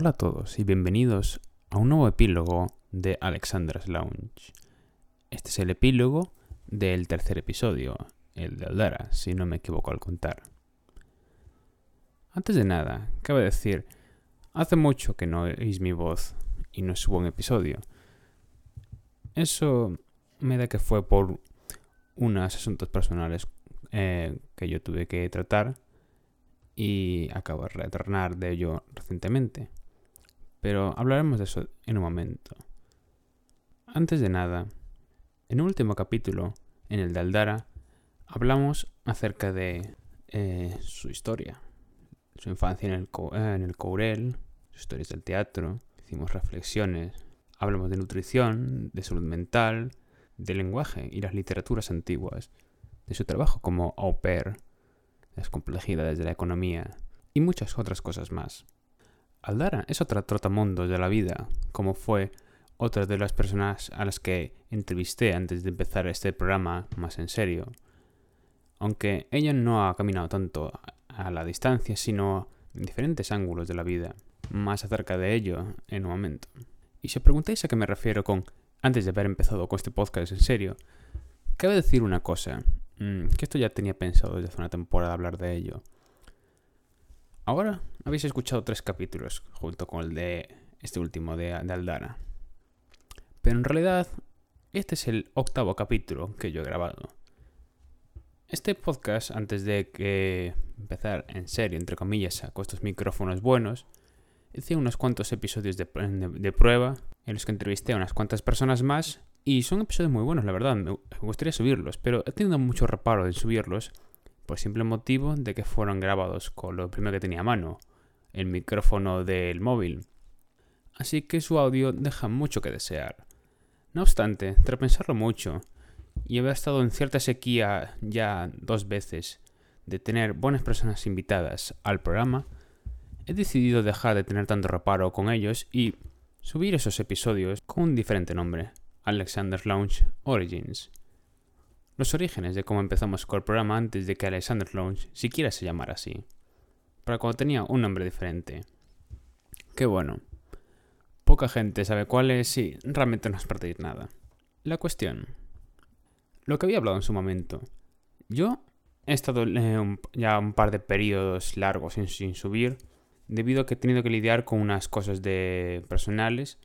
Hola a todos y bienvenidos a un nuevo epílogo de Alexandra's Lounge. Este es el epílogo del tercer episodio, el de Aldara, si no me equivoco al contar. Antes de nada, cabe decir, hace mucho que no oís mi voz y no subo un episodio. Eso me da que fue por unos asuntos personales eh, que yo tuve que tratar y acabo de retornar de ello recientemente. Pero hablaremos de eso en un momento. Antes de nada, en un último capítulo, en el de Aldara, hablamos acerca de eh, su historia, su infancia en el, eh, el Courel, sus historias del teatro, hicimos reflexiones, hablamos de nutrición, de salud mental, de lenguaje y las literaturas antiguas, de su trabajo como au pair, las complejidades de la economía y muchas otras cosas más. Aldara es otra trotamundos de la vida, como fue otra de las personas a las que entrevisté antes de empezar este programa más en serio. Aunque ella no ha caminado tanto a la distancia, sino en diferentes ángulos de la vida. Más acerca de ello en un momento. Y si os preguntáis a qué me refiero con antes de haber empezado con este podcast en serio, cabe decir una cosa, mm, que esto ya tenía pensado desde hace una temporada hablar de ello. Ahora habéis escuchado tres capítulos junto con el de este último de, Aldara. Pero en realidad, este es el octavo capítulo que yo he grabado. Este podcast, antes de empezar en serio, entre comillas, con estos micrófonos buenos, hice unos cuantos episodios de, prueba en los que entrevisté a unas cuantas personas más y son episodios muy buenos, la verdad. Me gustaría subirlos, pero he tenido mucho reparo en subirlos por simple motivo de que fueron grabados con lo primero que tenía a mano, el micrófono del móvil. Así que su audio deja mucho que desear. No obstante, tras pensarlo mucho, y haber estado en cierta sequía ya dos veces de tener buenas personas invitadas al programa, he decidido dejar de tener tanto reparo con ellos y subir esos episodios con un diferente nombre, Alexander's Lounge Origins los orígenes de cómo empezamos con el programa antes de que Alexander Lounge siquiera se llamara así, para cuando tenía un nombre diferente. Qué bueno. Poca gente sabe cuál es y realmente no os perdéis nada. La cuestión. Lo que había hablado en su momento. Yo he estado ya un par de periodos largos sin, sin subir, debido a que he tenido que lidiar con unas cosas de personales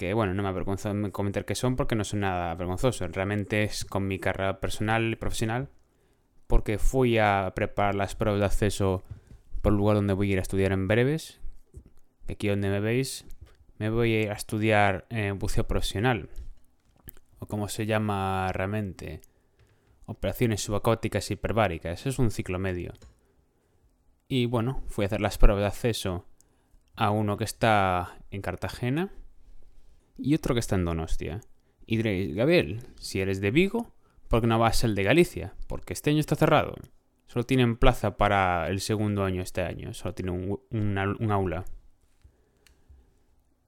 que bueno, no me avergonzo de comentar que son porque no son nada vergonzoso. Realmente es con mi carrera personal y profesional, porque fui a preparar las pruebas de acceso por el lugar donde voy a ir a estudiar en breves. Aquí donde me veis, me voy a estudiar en buceo profesional, o como se llama realmente, operaciones subacóticas hiperbáricas. Es un ciclo medio. Y bueno, fui a hacer las pruebas de acceso a uno que está en Cartagena y otro que está en Donostia. Y diréis, Gabriel, si eres de Vigo, ¿por qué no vas al de Galicia? Porque este año está cerrado. Solo tienen plaza para el segundo año este año. Solo tiene un, aula.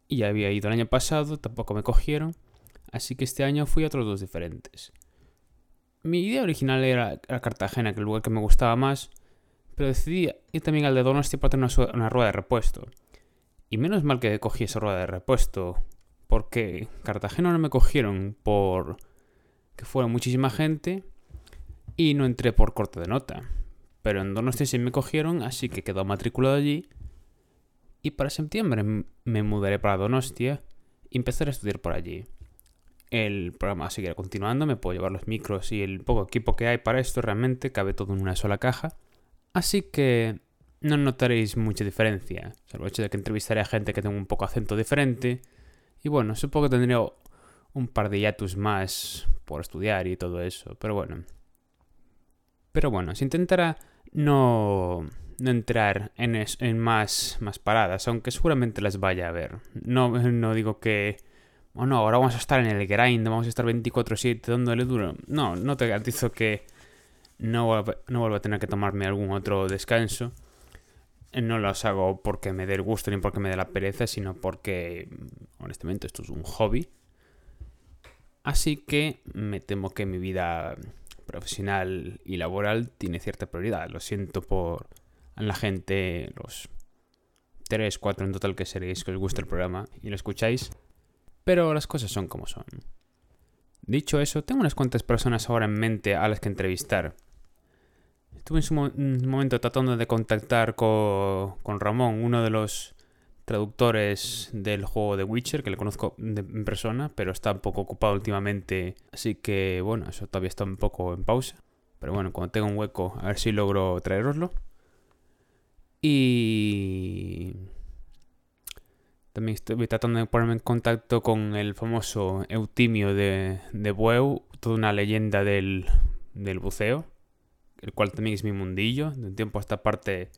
Y ya había ido el año pasado, tampoco me cogieron. Así que este año fui a otros dos diferentes. Mi idea original era, Cartagena, que el lugar que me gustaba más. Pero decidí ir también al de Donostia para tener una, una rueda de repuesto. Y menos mal que cogí esa rueda de repuesto porque Cartagena no me cogieron por que fuera muchísima gente y no entré por corte de nota. Pero en Donostia sí me cogieron, así que quedó matriculado allí. Y para septiembre me mudaré para Donostia y empezaré a estudiar por allí. El programa seguirá continuando, me puedo llevar los micros y el poco equipo que hay para esto, realmente cabe todo en una sola caja. Así que no notaréis mucha diferencia, salvo el hecho de que entrevistaré a gente que tenga un poco acento diferente y bueno, supongo que tendría un par de hiatus más por estudiar y todo eso, pero bueno. Pero bueno, se intentará no, no entrar en, en más, más paradas, aunque seguramente las vaya a ver. No, no digo que... Oh no, ahora vamos a estar en el grind, vamos a estar 24-7 dándole duro. No, no te garantizo que no, no vuelva a tener que tomarme algún otro descanso no los hago porque me dé el gusto ni porque me dé la pereza, sino porque, honestamente, esto es un hobby. Así que me temo que mi vida profesional y laboral tiene cierta prioridad. Lo siento por la gente, los 3, 4 en total que seréis que os gusta el programa y lo escucháis. Pero las cosas son como son. Dicho eso, tengo unas cuantas personas ahora en mente a las que entrevistar. Estuve en su momento tratando de contactar con, con Ramón, uno de los traductores del juego de Witcher, que le conozco en persona, pero está un poco ocupado últimamente, así que bueno, eso todavía está un poco en pausa. Pero bueno, cuando tenga un hueco, a ver si logro traeroslo. Y también estoy tratando de ponerme en contacto con el famoso Eutimio de, de Bueu, toda una leyenda del, del buceo, el cual también es mi mundillo. De un tiempo a esta parte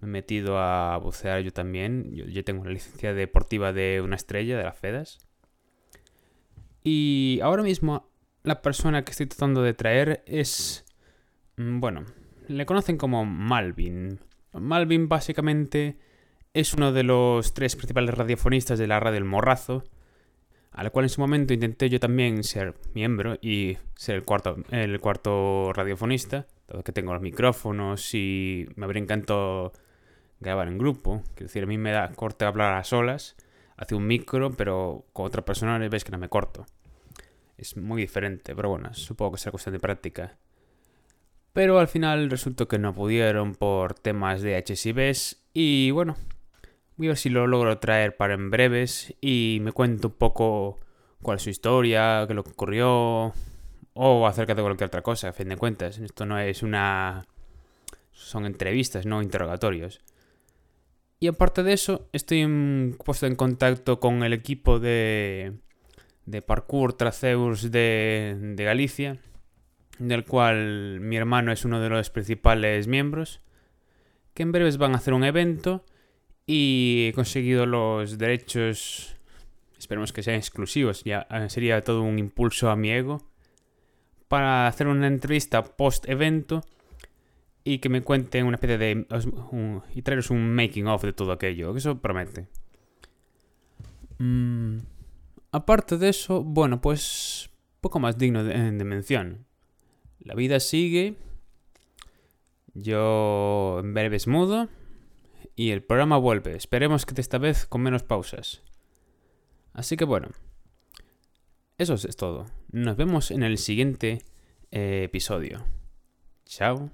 me he metido a bucear yo también. Yo, tengo una licencia deportiva de una estrella, de las FEDAS. Y ahora mismo la persona que estoy tratando de traer es... Mm, bueno, le conocen como Malvin. Malvin básicamente es uno de los tres principales radiofonistas de la radio El Morrazo, al cual en su momento intenté yo también ser miembro y ser el cuarto, el cuarto radiofonista, dado que tengo los micrófonos y me habría encantado grabar en grupo. Quiero decir, a mí me da corte hablar a solas, hace un micro, pero con otra persona ves que no me corto. Es muy diferente, pero bueno, supongo que será cuestión de práctica. Pero al final resultó que no pudieron por temas de HSIBs y bueno, voy a ver si lo logro traer para en breves y me cuento un poco cuál es su historia, qué lo que ocurrió o acerca de cualquier otra cosa, a fin de cuentas. Esto no es una... son entrevistas, no interrogatorios. Y aparte de eso, estoy puesto en contacto con el equipo de, de parkour Traceus de, de Galicia, del cual mi hermano es uno de los principales miembros, que en breves van a hacer un evento y he conseguido los derechos, esperemos que sean exclusivos, ya eh, sería todo un impulso a mi ego, para hacer una entrevista post-evento y que me cuenten una especie de... y traeros un making of de todo aquello, que eso promete. Mm, aparte de eso, bueno, pues poco más digno de, mención. La vida sigue. Yo en breve es mudo. Y el programa vuelve. Esperemos que esta vez con menos pausas. Así que bueno. Eso es todo. Nos vemos en el siguiente eh, episodio. Chao.